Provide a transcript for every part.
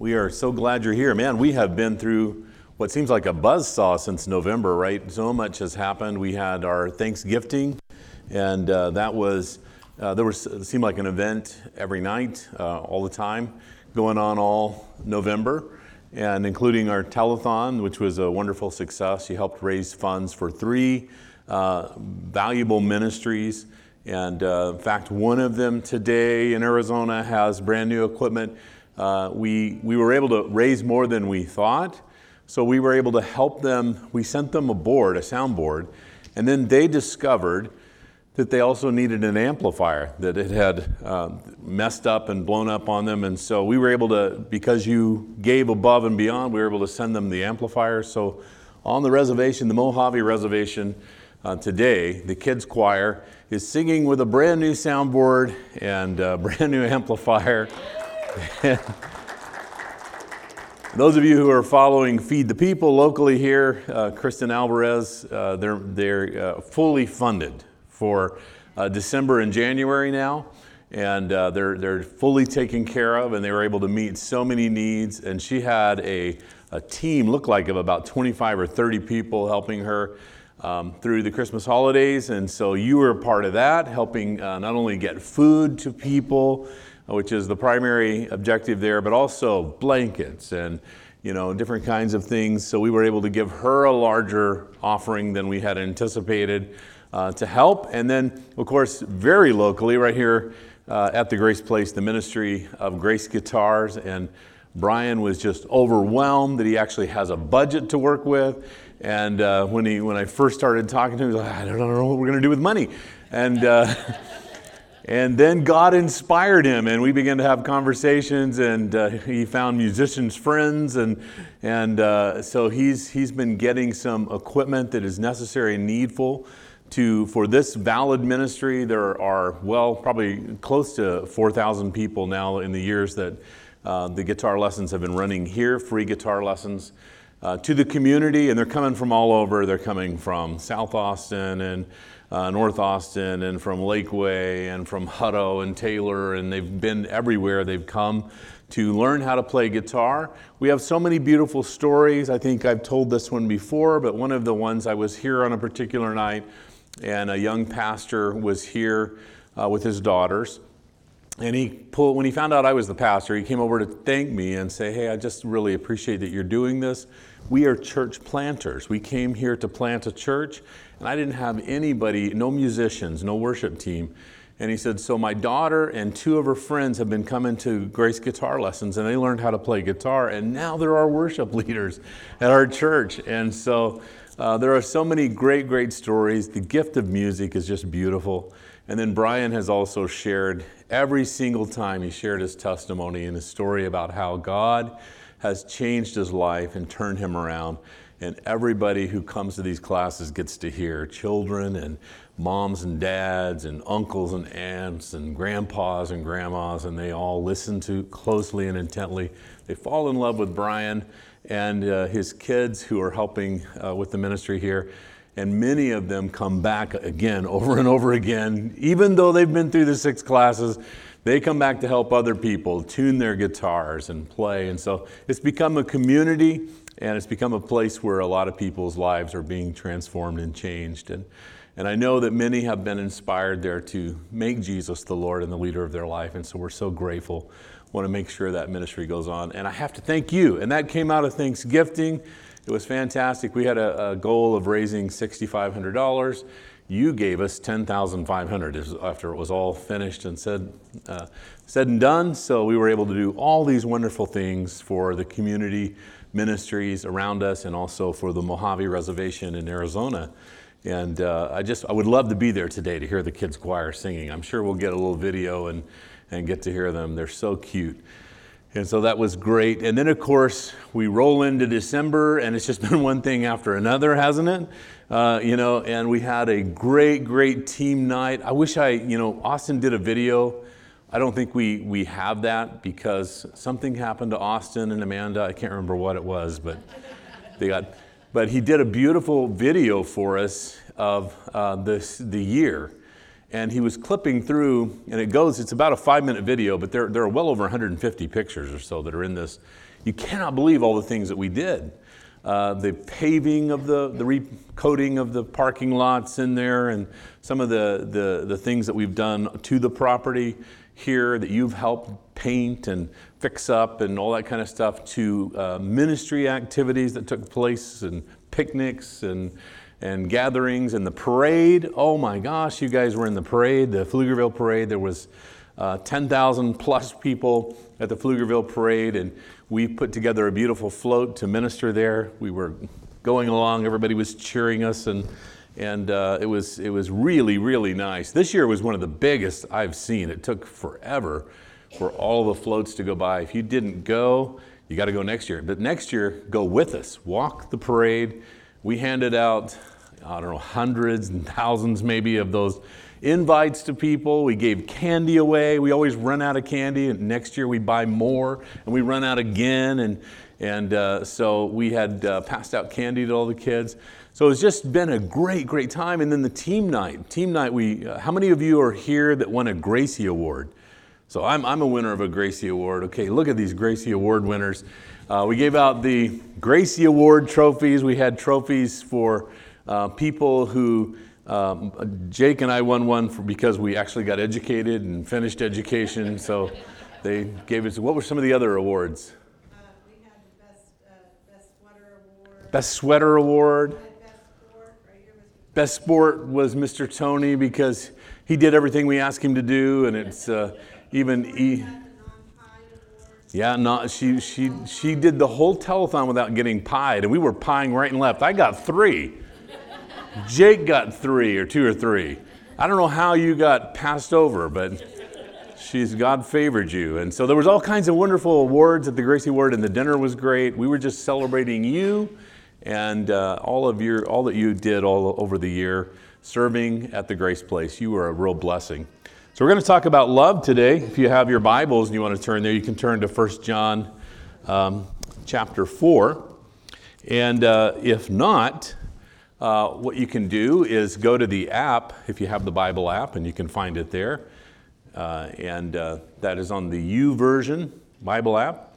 We are so glad you're here. Man, we have been through what seems like a buzz saw since November, right? So much has happened. We had our Thanksgiving, and uh, that was, uh, there was, seemed like an event every night, uh, all the time, going on all November, and including our telethon, which was a wonderful success. You helped raise funds for three uh, valuable ministries. And uh, in fact, one of them today in Arizona has brand new equipment uh, we, we were able to raise more than we thought. So we were able to help them. We sent them a board, a soundboard, and then they discovered that they also needed an amplifier, that it had uh, messed up and blown up on them. And so we were able to, because you gave above and beyond, we were able to send them the amplifier. So on the reservation, the Mojave Reservation, uh, today, the kids' choir is singing with a brand new soundboard and a brand new amplifier. Those of you who are following Feed the People locally here, uh, Kristen Alvarez, uh, they're, they're uh, fully funded for uh, December and January now, and uh, they're, they're fully taken care of, and they were able to meet so many needs. And she had a, a team, look like of about 25 or 30 people helping her. Um, through the Christmas holidays, and so you were a part of that, helping uh, not only get food to people, which is the primary objective there, but also blankets and you know different kinds of things. So we were able to give her a larger offering than we had anticipated uh, to help. And then, of course, very locally, right here uh, at the Grace Place, the ministry of Grace Guitars and. Brian was just overwhelmed that he actually has a budget to work with. And uh, when, he, when I first started talking to him, he was like, I don't know what we're going to do with money. And uh, And then God inspired him, and we began to have conversations, and uh, he found musicians' friends, and, and uh, so he's, he's been getting some equipment that is necessary and needful to, for this valid ministry. There are, well, probably close to 4,000 people now in the years that uh, the guitar lessons have been running here, free guitar lessons. Uh, to the community, and they're coming from all over. They're coming from South Austin and uh, North Austin and from Lakeway and from Hutto and Taylor, and they've been everywhere. They've come to learn how to play guitar. We have so many beautiful stories. I think I've told this one before, but one of the ones I was here on a particular night, and a young pastor was here uh, with his daughters. And he pulled, when he found out I was the pastor, he came over to thank me and say, Hey, I just really appreciate that you're doing this. We are church planters. We came here to plant a church, and I didn't have anybody, no musicians, no worship team. And he said, So my daughter and two of her friends have been coming to Grace guitar lessons and they learned how to play guitar. And now there are our worship leaders at our church. And so uh, there are so many great, great stories. The gift of music is just beautiful. And then Brian has also shared every single time he shared his testimony and his story about how God has changed his life and turned him around. And everybody who comes to these classes gets to hear children and moms and dads and uncles and aunts and grandpas and grandmas, and they all listen to closely and intently. They fall in love with Brian and uh, his kids who are helping uh, with the ministry here. And many of them come back again, over and over again, even though they've been through the six classes they come back to help other people tune their guitars and play. And so it's become a community and it's become a place where a lot of people's lives are being transformed and changed. And, and I know that many have been inspired there to make Jesus the Lord and the leader of their life. And so we're so grateful. Want to make sure that ministry goes on. And I have to thank you. And that came out of Thanksgiving. It was fantastic. We had a, a goal of raising $6,500 you gave us 10,500 after it was all finished and said, uh, said and done. So we were able to do all these wonderful things for the community ministries around us and also for the Mojave Reservation in Arizona. And uh, I just, I would love to be there today to hear the kids' choir singing. I'm sure we'll get a little video and, and get to hear them. They're so cute. And so that was great. And then, of course, we roll into December, and it's just been one thing after another, hasn't it? Uh, you know, and we had a great, great team night. I wish I, you know, Austin did a video. I don't think we, we have that because something happened to Austin and Amanda. I can't remember what it was, but they got, but he did a beautiful video for us of uh, this, the year and he was clipping through, and it goes, it's about a five minute video, but there, there are well over 150 pictures or so that are in this. You cannot believe all the things that we did. Uh, the paving of the, the recoating of the parking lots in there, and some of the, the, the things that we've done to the property here that you've helped paint and fix up and all that kind of stuff, to uh, ministry activities that took place and picnics and and gatherings and the parade. Oh my gosh, you guys were in the parade, the Pflugerville parade. There was uh, 10,000 plus people at the Pflugerville parade, and we put together a beautiful float to minister there. We were going along, everybody was cheering us, and and uh, it was it was really really nice. This year was one of the biggest I've seen. It took forever for all the floats to go by. If you didn't go, you got to go next year. But next year, go with us. Walk the parade. We handed out I don't know, hundreds and thousands maybe of those invites to people. We gave candy away. We always run out of candy, and next year we buy more, and we run out again. And, and uh, so we had uh, passed out candy to all the kids. So it's just been a great, great time. And then the team night. Team night, we, uh, how many of you are here that won a Gracie Award? So I'm, I'm a winner of a Gracie Award. Okay, look at these Gracie Award winners. Uh, we gave out the Gracie Award trophies. We had trophies for uh, people who, um, Jake and I won one for, because we actually got educated and finished education. So they gave us, what were some of the other awards? Uh, we had the best, uh, best sweater award. Best sweater award. Best sport, was Best sport was Mr. Tony because he did everything we asked him to do, and it's uh, even e- the non-pie award. yeah, not she she she did the whole telethon without getting pied, and we were pieing right and left. I got three. Jake got three or two or three. I don't know how you got passed over, but she's God favored you. And so there was all kinds of wonderful awards at the Gracie Award, and the dinner was great. We were just celebrating you and uh, all of your all that you did all over the year serving at the Grace Place. You were a real blessing. So we're going to talk about love today. If you have your Bibles and you want to turn there, you can turn to 1 John um, chapter 4. And uh, if not, uh, what you can do is go to the app, if you have the Bible app, and you can find it there. Uh, and uh, that is on the YouVersion Bible app.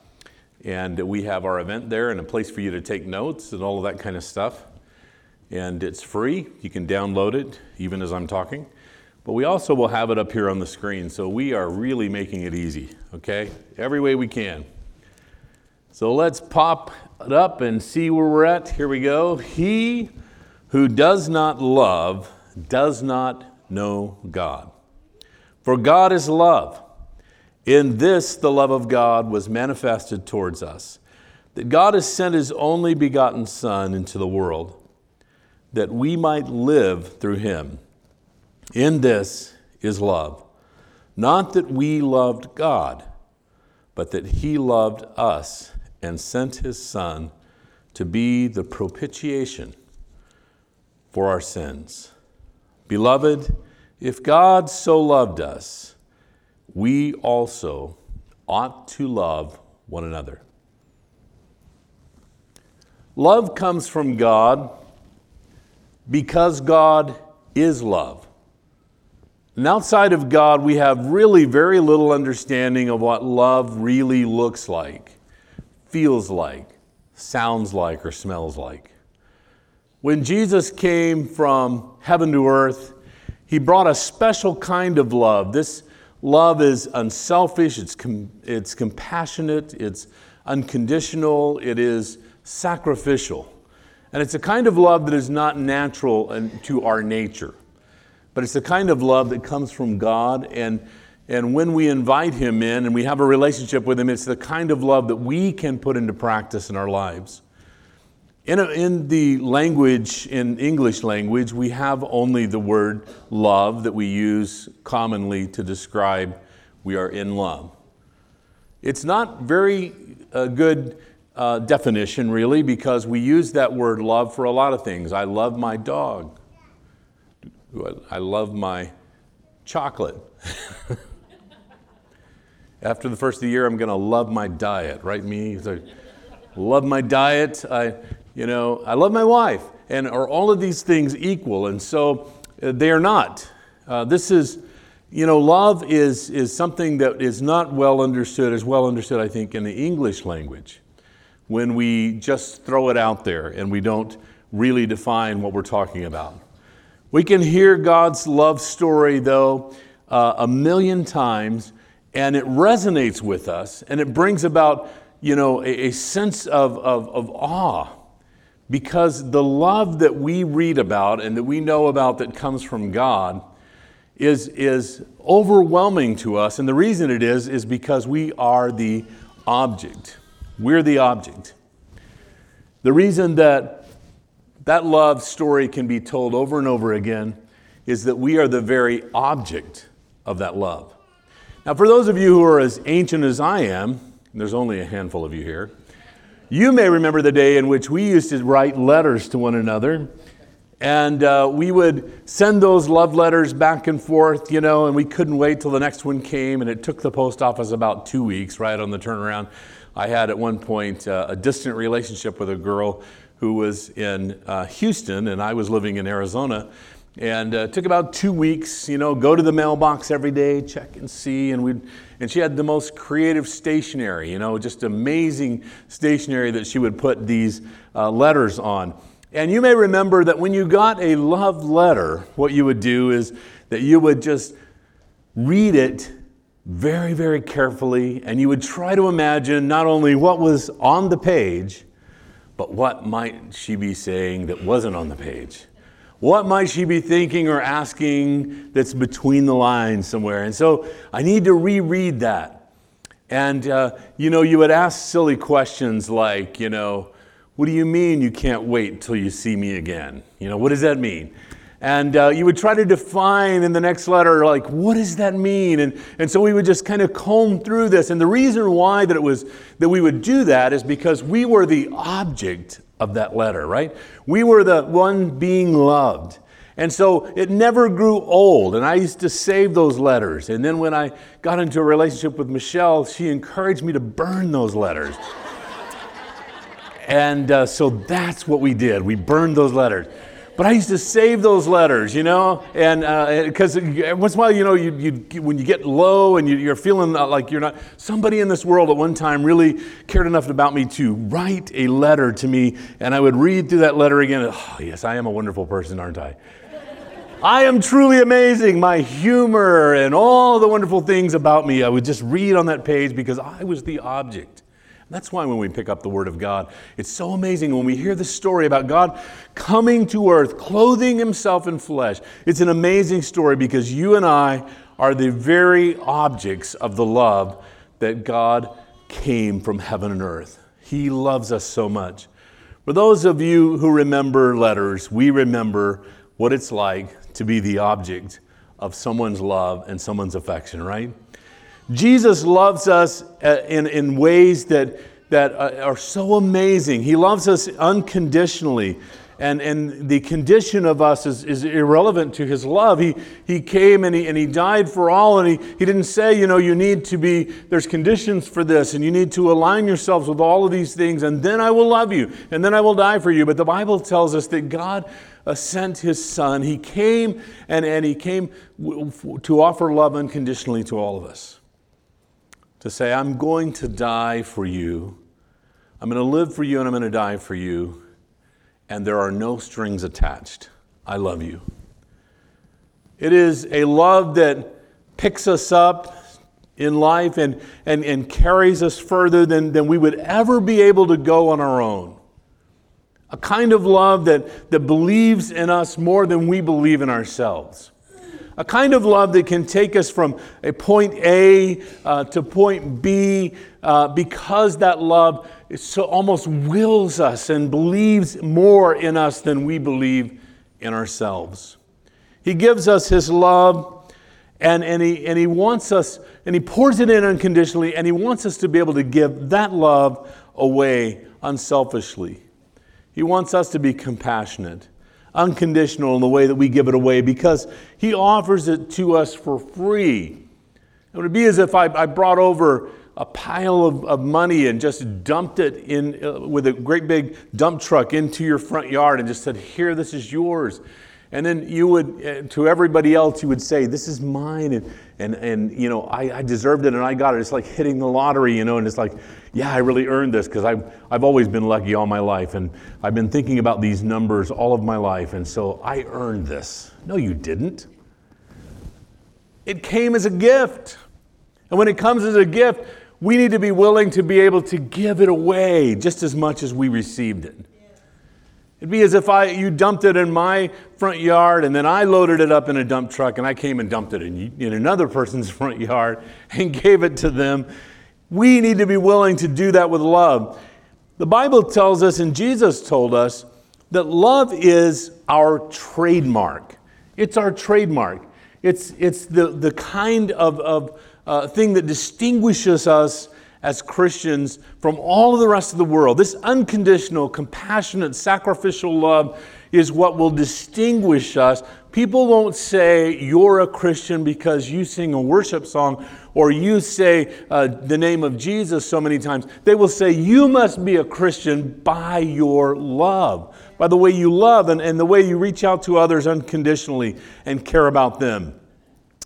And we have our event there and a place for you to take notes and all of that kind of stuff. And it's free. You can download it even as I'm talking. But we also will have it up here on the screen. So we are really making it easy, okay? Every way we can. So let's pop it up and see where we're at. Here we go. He who does not love does not know God. For God is love. In this, the love of God was manifested towards us, that God has sent his only begotten Son into the world, that we might live through him. In this is love. Not that we loved God, but that he loved us and sent his Son to be the propitiation for our sins. Beloved, if God so loved us, we also ought to love one another. Love comes from God because God is love. And outside of God, we have really very little understanding of what love really looks like, feels like, sounds like, or smells like. When Jesus came from heaven to earth, he brought a special kind of love. This love is unselfish, it's, com- it's compassionate, it's unconditional, it is sacrificial. And it's a kind of love that is not natural to our nature, but it's the kind of love that comes from God. And, and when we invite Him in and we have a relationship with Him, it's the kind of love that we can put into practice in our lives. In, a, in the language, in English language, we have only the word love that we use commonly to describe we are in love. It's not very uh, good uh, definition, really, because we use that word love for a lot of things. I love my dog. I love my chocolate. After the first of the year, I'm going to love my diet, right? Me, love my diet. I, you know, I love my wife. And are all of these things equal? And so uh, they are not. Uh, this is, you know, love is, is something that is not well understood, as well understood, I think, in the English language when we just throw it out there and we don't really define what we're talking about. We can hear God's love story, though, uh, a million times, and it resonates with us, and it brings about, you know, a, a sense of, of, of awe because the love that we read about and that we know about that comes from God is, is overwhelming to us. And the reason it is, is because we are the object. We're the object. The reason that that love story can be told over and over again is that we are the very object of that love. Now, for those of you who are as ancient as I am, there's only a handful of you here, you may remember the day in which we used to write letters to one another. And uh, we would send those love letters back and forth, you know, and we couldn't wait till the next one came. And it took the post office about two weeks, right, on the turnaround. I had at one point uh, a distant relationship with a girl who was in uh, Houston, and I was living in Arizona. And uh, took about two weeks, you know, go to the mailbox every day, check and see. And, we and she had the most creative stationery, you know, just amazing stationery that she would put these uh, letters on. And you may remember that when you got a love letter, what you would do is that you would just read it very, very carefully, and you would try to imagine not only what was on the page, but what might she be saying that wasn't on the page. What might she be thinking or asking that's between the lines somewhere? And so I need to reread that. And, uh, you know, you would ask silly questions like, you know, what do you mean you can't wait until you see me again? You know, what does that mean? And uh, you would try to define in the next letter, like, what does that mean? And, and so we would just kind of comb through this. And the reason why that it was that we would do that is because we were the object of that letter, right? We were the one being loved. And so it never grew old. And I used to save those letters. And then when I got into a relationship with Michelle, she encouraged me to burn those letters. and uh, so that's what we did. We burned those letters. But I used to save those letters, you know, and because uh, once in a while, you know, you, you, when you get low and you, are feeling like you're not, somebody in this world at one time really cared enough about me to write a letter to me, and I would read through that letter again. Oh, yes, I am a wonderful person, aren't I? I am truly amazing. My humor and all the wonderful things about me, I would just read on that page because I was the object. That's why when we pick up the Word of God, it's so amazing when we hear the story about God coming to earth, clothing Himself in flesh. It's an amazing story because you and I are the very objects of the love that God came from heaven and earth. He loves us so much. For those of you who remember letters, we remember what it's like to be the object of someone's love and someone's affection, right? Jesus loves us uh, in, in ways that, that uh, are so amazing. He loves us unconditionally. And, and the condition of us is, is irrelevant to his love. He, he came and he, and he died for all, and he, he didn't say, you know, you need to be, there's conditions for this, and you need to align yourselves with all of these things, and then I will love you, and then I will die for you. But the Bible tells us that God uh, sent his son. He came and, and he came to offer love unconditionally to all of us to say, I'm going to die for you. I'm going to live for you and I'm going to die for you. And there are no strings attached. I love you. It is a love that picks us up in life and, and, and carries us further than, than we would ever be able to go on our own. A kind of love that, that believes in us more than we believe in ourselves a kind of love that can take us from a point A uh, to point B uh, because that love so almost wills us and believes more in us than we believe in ourselves. He gives us His love and, and, he, and He wants us, and He pours it in unconditionally, and He wants us to be able to give that love away unselfishly. He wants us to be compassionate unconditional in the way that we give it away because He offers it to us for free. It would be as if I, I brought over a pile of, of, money and just dumped it in uh, with a great big dump truck into your front yard and just said, Here, this is yours. And then you would, uh, to everybody else, you would say, This is mine. And, and, and you know, I, I deserved it and I got it. It's like hitting the lottery, you know, and it's like, yeah, I really earned this because I've, I've always been lucky all my life. And I've been thinking about these numbers all of my life. And so I earned this. No, you didn't. It came as a gift. And when it comes as a gift, we need to be willing to be able to give it away just as much as we received it. It'd be as if I, you dumped it in my front yard and then I loaded it up in a dump truck and I came and dumped it in, in another person's front yard and gave it to them. We need to be willing to do that with love. The Bible tells us, and Jesus told us, that love is our trademark. It's our trademark. It's, it's the, the kind of, of uh, thing that distinguishes us as Christians from all of the rest of the world. This unconditional, compassionate, sacrificial love is what will distinguish us. People won't say you're a Christian because you sing a worship song or you say uh, the name of Jesus so many times. They will say you must be a Christian by your love, by the way you love and, and the way you reach out to others unconditionally and care about them.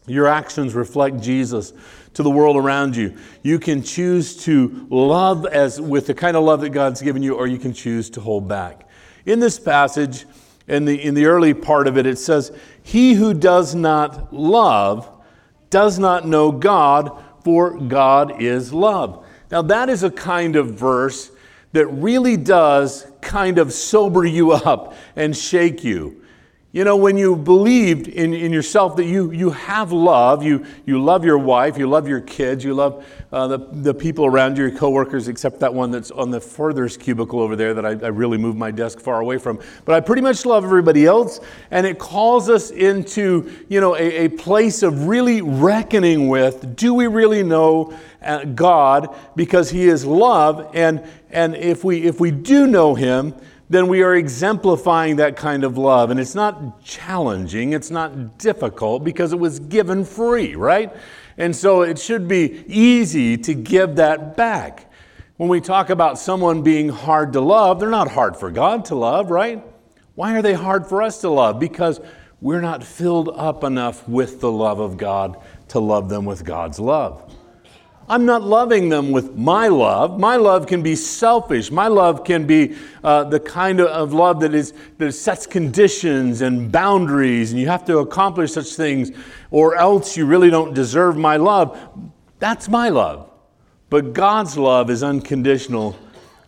Your actions reflect Jesus to the world around you. You can choose to love as with the kind of love that God's given you, or you can choose to hold back. In this passage, in the, in the early part of it, it says, He who does not love does not know God, for God is love. Now, that is a kind of verse that really does kind of sober you up and shake you. You know, when you believed in, in yourself that you, you have love, you, you love your wife, you love your kids, you love uh, the, the people around you, your coworkers, except that one that's on the furthest cubicle over there that I, I really moved my desk far away from. But I pretty much love everybody else, and it calls us into, you know, a, a place of really reckoning with, do we really know uh, God because He is love? And, and if, we, if we do know Him, then we are exemplifying that kind of love. And it's not challenging, it's not difficult because it was given free, right? And so it should be easy to give that back. When we talk about someone being hard to love, they're not hard for God to love, right? Why are they hard for us to love? Because we're not filled up enough with the love of God to love them with God's love. I'm not loving them with my love. My love can be selfish. My love can be uh, the kind of love that is that sets conditions and boundaries, and you have to accomplish such things, or else you really don't deserve my love. That's my love. But God's love is unconditional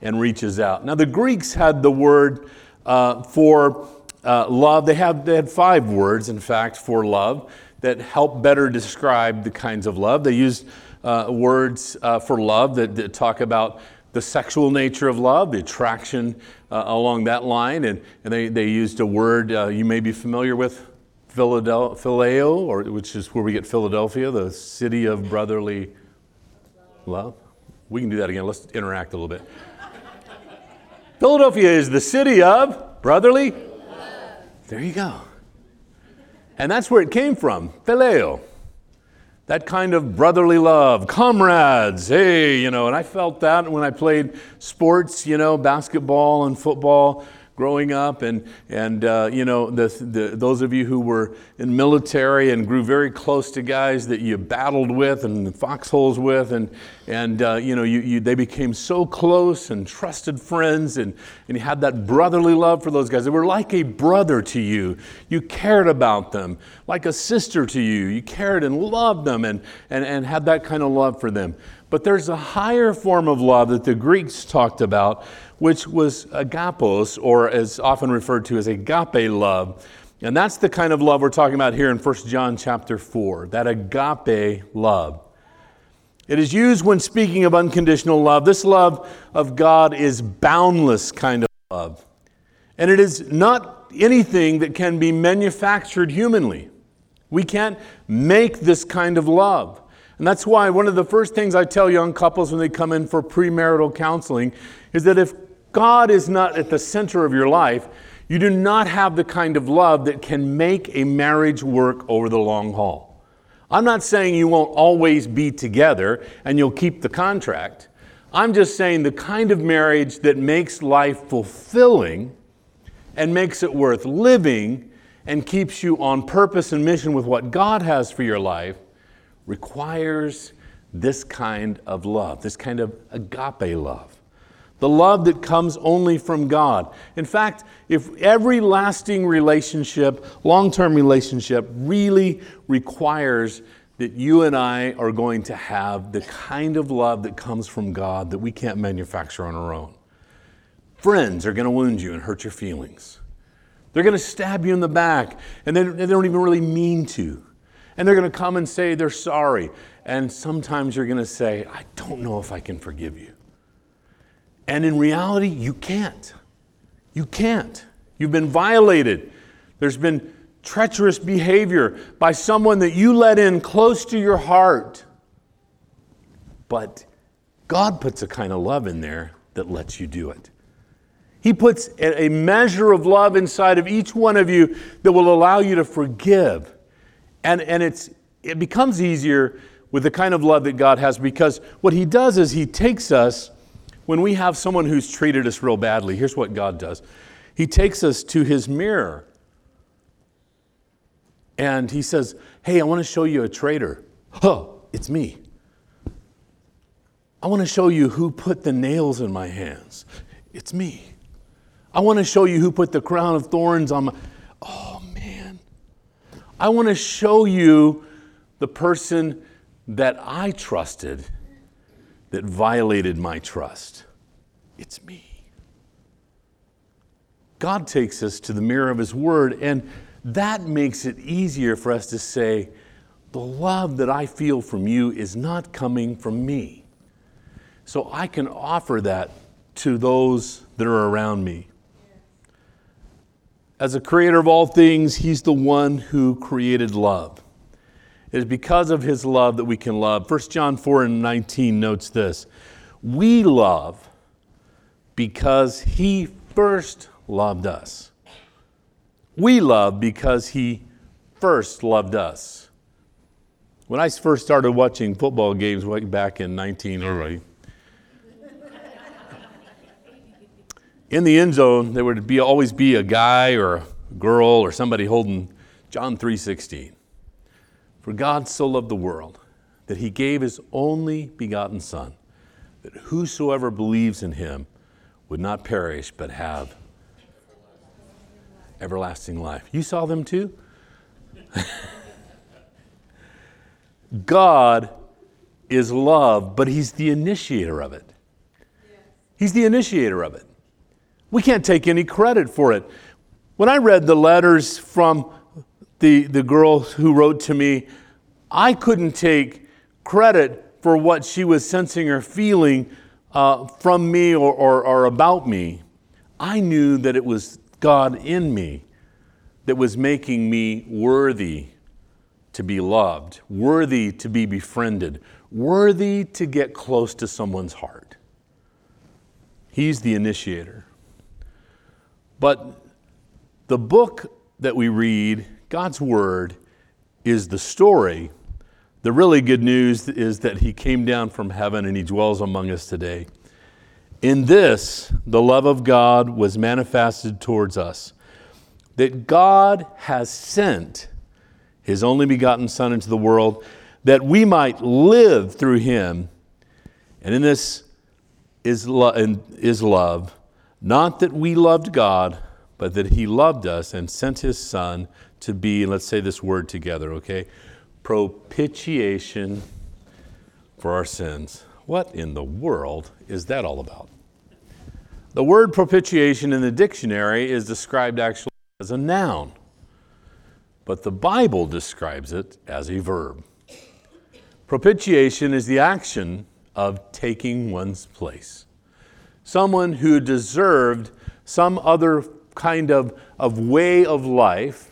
and reaches out. Now, the Greeks had the word uh, for uh, love. They had, they had five words, in fact, for love that help better describe the kinds of love. They used uh, words uh, for love that, that, talk about the sexual nature of love, the attraction uh, along that line. And, and they, they used a word uh, you may be familiar with, phileo, or, which is where we get Philadelphia, the city of brotherly love. We can do that again. Let's interact a little bit. Philadelphia is the city of brotherly. There you go. And that's where it came from, phileo that kind of brotherly love, comrades, hey, you know, and I felt that when I played sports, you know, basketball and football growing up, and and uh, you know the, the, those of you who were in military and grew very close to guys that you battled with and foxholes with, and and uh, you know you, you, they became so close and trusted friends, and and you had that brotherly love for those guys. They were like a brother to you. You cared about them like a sister to you. You cared and loved them, and and and had that kind of love for them. But there's a higher form of love that the Greeks talked about which was agapos, or as often referred to as agape love. And that's the kind of love we're talking about here in 1 John chapter 4, that agape love. It is used when speaking of unconditional love. This love of God is boundless kind of love. And it is not anything that can be manufactured humanly. We can't make this kind of love. And that's why one of the first things I tell young couples when they come in for premarital counseling is that if God is not at the center of your life, you do not have the kind of love that can make a marriage work over the long haul. I'm not saying you won't always be together and you'll keep the contract. I'm just saying the kind of marriage that makes life fulfilling and makes it worth living and keeps you on purpose and mission with what God has for your life requires this kind of love, this kind of agape love. The love that comes only from God. In fact, if every lasting relationship, long term relationship, really requires that you and I are going to have the kind of love that comes from God that we can't manufacture on our own. Friends are going to wound you and hurt your feelings. They're going to stab you in the back, and they, they don't even really mean to. And they're going to come and say they're sorry. And sometimes you're going to say, I don't know if I can forgive you. And in reality, you can't. You can't. You've been violated. There's been treacherous behavior by someone that you let in close to your heart. But God puts a kind of love in there that lets you do it. He puts a measure of love inside of each one of you that will allow you to forgive. And, and it's, it becomes easier with the kind of love that God has because what He does is He takes us, when we have someone who's treated us real badly, here's what God does He takes us to His mirror and He says, Hey, I want to show you a traitor. Huh, it's me. I want to show you who put the nails in my hands. It's me. I want to show you who put the crown of thorns on my. Oh, man. I want to show you the person that I trusted that violated my trust. It's me. God takes us to the mirror of His Word, and that makes it easier for us to say, the love that I feel from you is not coming from me. So I can offer that to those that are around me. As a creator of all things, He's the one who created love. It is because of His love that we can love. 1 John 4 and 19 notes this We love because He first loved us. We love because He first loved us. When I first started watching football games back in 19, or right, in the end zone, there would be, always be a guy or a girl or somebody holding John 3:16. For God so loved the world that he gave his only begotten son that whosoever believes in him would not perish but have everlasting life. You saw them too? God is love, but he's the initiator of it. He's the initiator of it. We can't take any credit for it. When I read the letters from the, the girl who wrote to me, I couldn't take credit for what she was sensing or feeling uh, from me or, or, or about me. I knew that it was God in me that was making me worthy to be loved, worthy to be befriended, worthy to get close to someone's heart. He's the initiator. But the book that we read, God's Word, is the story. The really good news is that He came down from heaven and He dwells among us today. In this, the love of God was manifested towards us, that God has sent His only begotten Son into the world that we might live through Him. And in this is, lo- is love not that we loved God, but that He loved us and sent His Son to be, let's say this word together, okay? Propitiation for our sins. What in the world is that all about? The word propitiation in the dictionary is described actually as a noun, but the Bible describes it as a verb. Propitiation is the action of taking one's place someone who deserved some other kind of, of way of life,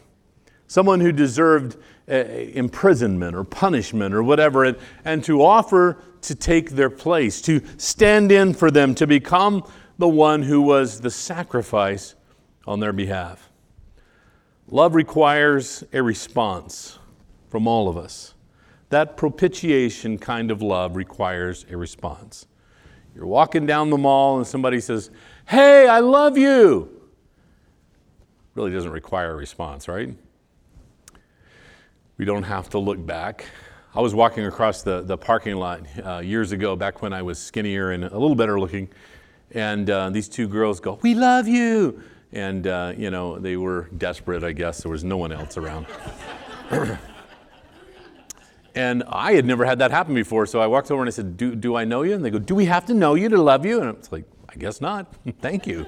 someone who deserved uh, imprisonment or punishment or whatever, and, and to offer to take their place, to stand in for them, to become the one who was the sacrifice on their behalf. Love requires a response from all of us. That propitiation kind of love requires a response. You're walking down the mall and somebody says, Hey, I love you. Really doesn't require a response, right? We don't have to look back. I was walking across the, the parking lot uh, years ago, back when I was skinnier and a little better looking, and uh, these two girls go, We love you! And, uh, you know, they were desperate, I guess. There was no one else around. and I had never had that happen before, so I walked over and I said, do, do I know you? And they go, Do we have to know you to love you? And it's like, I guess not. Thank you.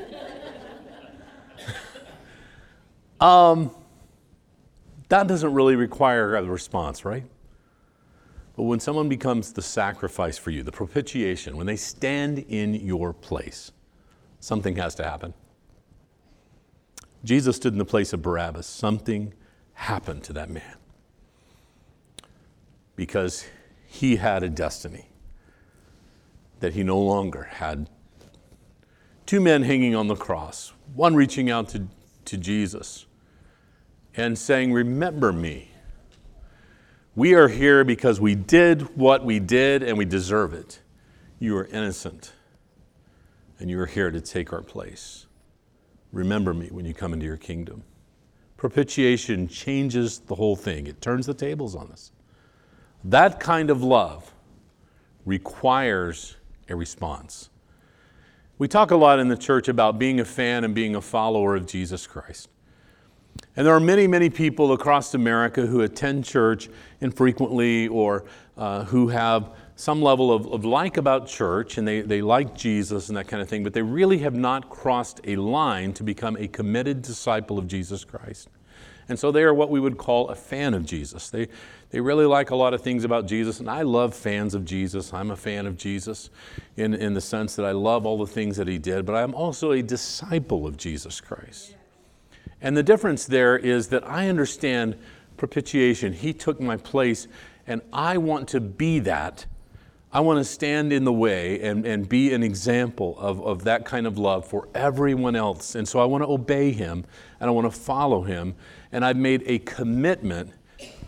um, that doesn't really require a response, right? But when someone becomes the sacrifice for you, the propitiation, when they stand in your place, something has to happen. Jesus stood in the place of Barabbas. Something happened to that man because he had a destiny that he no longer had. Two men hanging on the cross, one reaching out to, to Jesus and saying, Remember me we are here because we did what we did and we deserve it. You are innocent, and you are here to take our place. Remember me when you come into your kingdom. Propitiation changes the whole thing, it turns the tables on us. That kind of love requires a response. We talk a lot in the church about being a fan and being a follower of Jesus Christ. And there are many, many people across America who attend church infrequently or uh, who have some level of, of like about church and they, they like Jesus and that kind of thing, but they really have not crossed a line to become a committed disciple of Jesus Christ. And so they are what we would call a fan of Jesus. They, they really like a lot of things about Jesus, and I love fans of Jesus. I'm a fan of Jesus in, in the sense that I love all the things that he did, but I'm also a disciple of Jesus Christ. And the difference there is that I understand propitiation. He took my place, and I want to be that. I want to stand in the way and, and be an example of, of that kind of love for everyone else. And so I want to obey him and I want to follow him. And I've made a commitment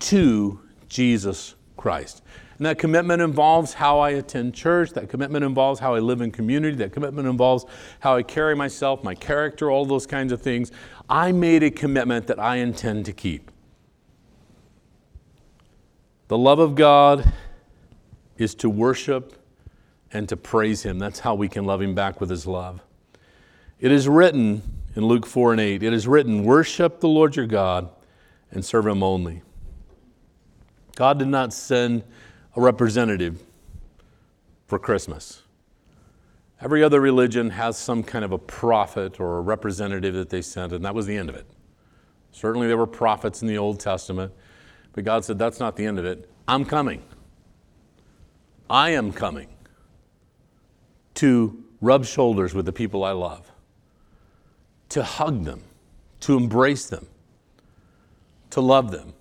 to Jesus Christ. And that commitment involves how I attend church. That commitment involves how I live in community. That commitment involves how I carry myself, my character, all those kinds of things. I made a commitment that I intend to keep. The love of God is to worship and to praise Him. That's how we can love Him back with His love. It is written in Luke 4 and 8, it is written, Worship the Lord your God and serve Him only. God did not send a representative for Christmas. Every other religion has some kind of a prophet or a representative that they sent, and that was the end of it. Certainly, there were prophets in the Old Testament, but God said, That's not the end of it. I'm coming. I am coming to rub shoulders with the people I love, to hug them, to embrace them, to love them.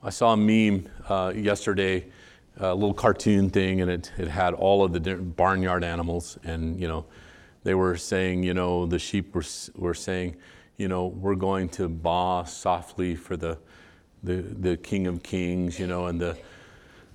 I saw a meme uh, yesterday, a little cartoon thing, and it, it had all of the barnyard animals. And, you know, they were saying, you know, the sheep were, were saying, you know, we're going to baa softly for the, the, the King of Kings, you know, and the,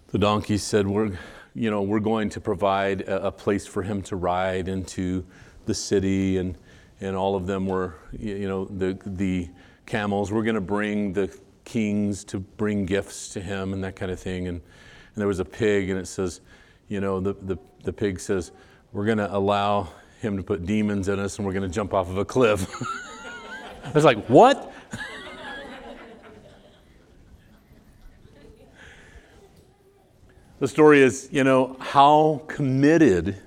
the donkey said, we're, you know, we're going to provide a, a place for him to ride into the city. And, and all of them were, you know, the, the camels, we're going to bring the kings to bring gifts to him and that kind of thing. And, and there was a pig, and it says, you know, the, the, the pig says, We're going to allow him to put demons in us and we're going to jump off of a cliff. I was like, What? the story is, you know, how committed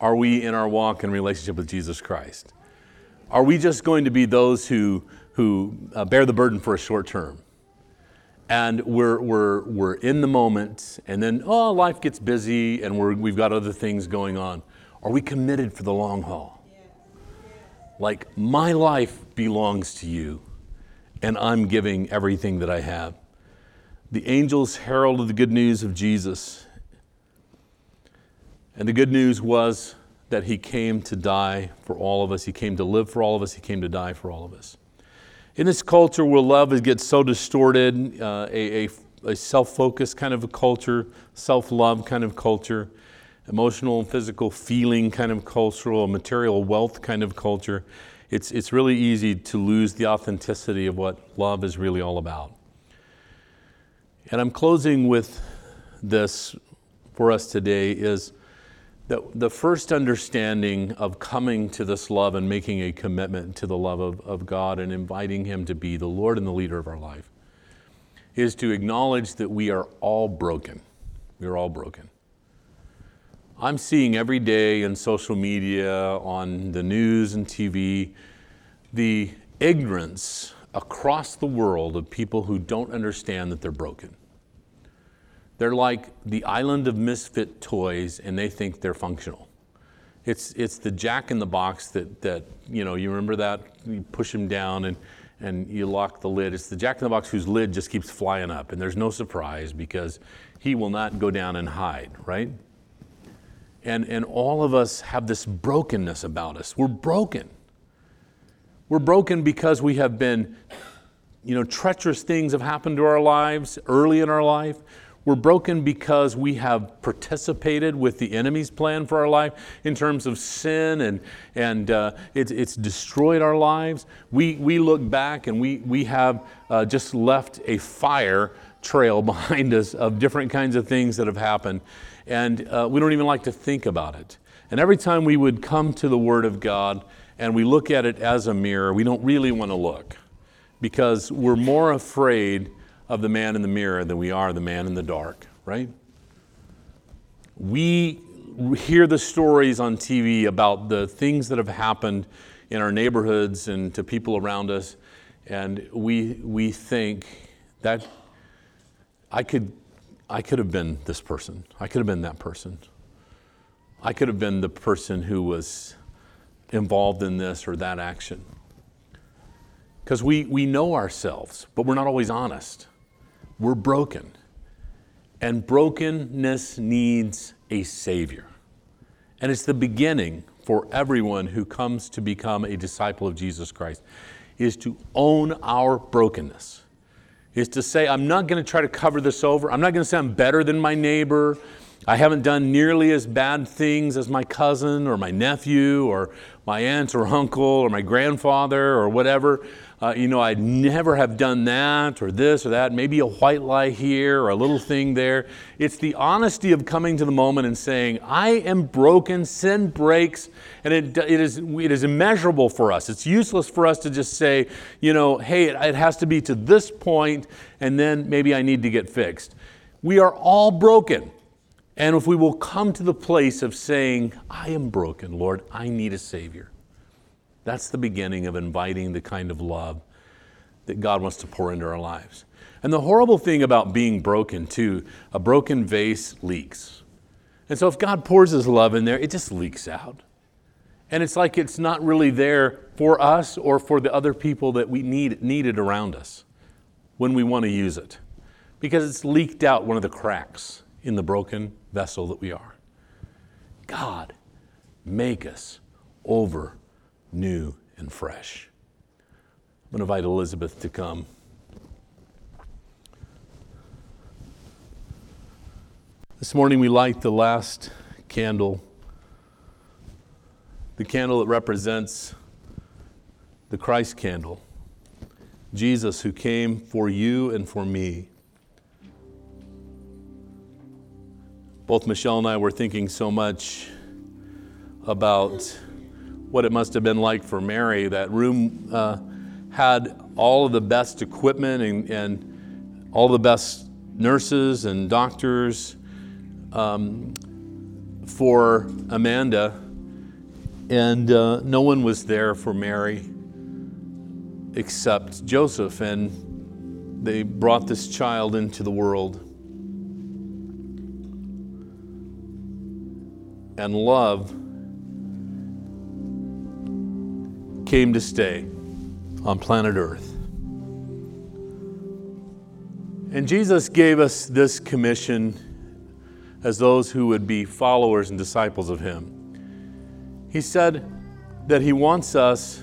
are we in our walk and relationship with Jesus Christ? Are we just going to be those who, who uh, bear the burden for a short term? And we're, we're, we're in the moment, and then, oh, life gets busy and we're, we've got other things going on. Are we committed for the long haul? Like, my life belongs to you, and I'm giving everything that I have. The angels heralded the good news of Jesus. And the good news was that he came to die for all of us. He came to live for all of us. He came to die for all of us. In this culture where love gets so distorted, uh, a, a, a self focused kind of a culture, self love kind of culture, emotional and physical feeling kind of cultural, material wealth kind of culture, it's, it's really easy to lose the authenticity of what love is really all about. And I'm closing with this for us today is that the first understanding of coming to this love and making a commitment to the love of, of God and inviting Him to be the Lord and the leader of our life is to acknowledge that we are all broken. We are all broken. I'm seeing every day in social media, on the news and TV, the ignorance across the world of people who don't understand that they're broken. They're like the island of misfit toys and they think they're functional. It's, it's the jack in the box that, that, you know, you remember that? You push him down and, and you lock the lid. It's the jack in the box whose lid just keeps flying up and there's no surprise because he will not go down and hide, right? And, and all of us have this brokenness about us. We're broken. We're broken because we have been, you know, treacherous things have happened to our lives early in our life. We're broken because we have participated with the enemy's plan for our life in terms of sin and, and uh, it's, it's destroyed our lives. We, we look back and we, we have uh, just left a fire trail behind us of different kinds of things that have happened. And uh, we don't even like to think about it. And every time we would come to the Word of God, and we look at it as a mirror, we don't really want to look because we're more afraid of the man in the mirror than we are the man in the dark, right? We hear the stories on TV about the things that have happened in our neighborhoods and to people around us, and we, we think that I could, I could have been this person. I could have been that person. I could have been the person who was involved in this or that action. Because we, we know ourselves, but we're not always honest. We're broken. And brokenness needs a Savior. And it's the beginning for everyone who comes to become a disciple of Jesus Christ is to own our brokenness. Is to say, I'm not going to try to cover this over. I'm not going to say I'm better than my neighbor. I haven't done nearly as bad things as my cousin or my nephew or my aunt or uncle or my grandfather or whatever. Uh, you know, I'd never have done that or this or that, maybe a white lie here or a little thing there. It's the honesty of coming to the moment and saying, I am broken, sin breaks, and it, it, is, it is immeasurable for us. It's useless for us to just say, you know, hey, it, it has to be to this point, and then maybe I need to get fixed. We are all broken. And if we will come to the place of saying, I am broken, Lord, I need a Savior, that's the beginning of inviting the kind of love that God wants to pour into our lives. And the horrible thing about being broken, too, a broken vase leaks. And so if God pours His love in there, it just leaks out. And it's like it's not really there for us or for the other people that we need needed around us when we want to use it. Because it's leaked out one of the cracks in the broken vessel that we are. God, make us over new and fresh. I'm going to invite Elizabeth to come. This morning we light the last candle, the candle that represents the Christ candle, Jesus who came for you and for me. Both Michelle and I were thinking so much about what it must have been like for Mary. That room uh, had all of the best equipment and, and all the best nurses and doctors um, for Amanda, and uh, no one was there for Mary except Joseph, and they brought this child into the world. And love came to stay on planet Earth. And Jesus gave us this commission as those who would be followers and disciples of Him. He said that He wants us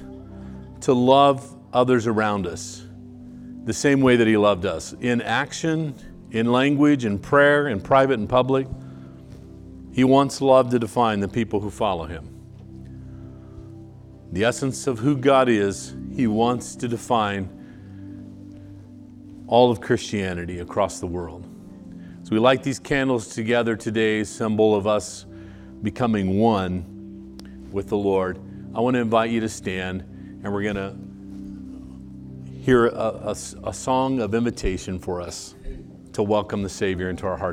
to love others around us the same way that He loved us in action, in language, in prayer, in private and public. He wants love to define the people who follow him. The essence of who God is, he wants to define all of Christianity across the world. So we light these candles together today, symbol of us becoming one with the Lord. I want to invite you to stand, and we're going to hear a, a, a song of invitation for us to welcome the Savior into our hearts.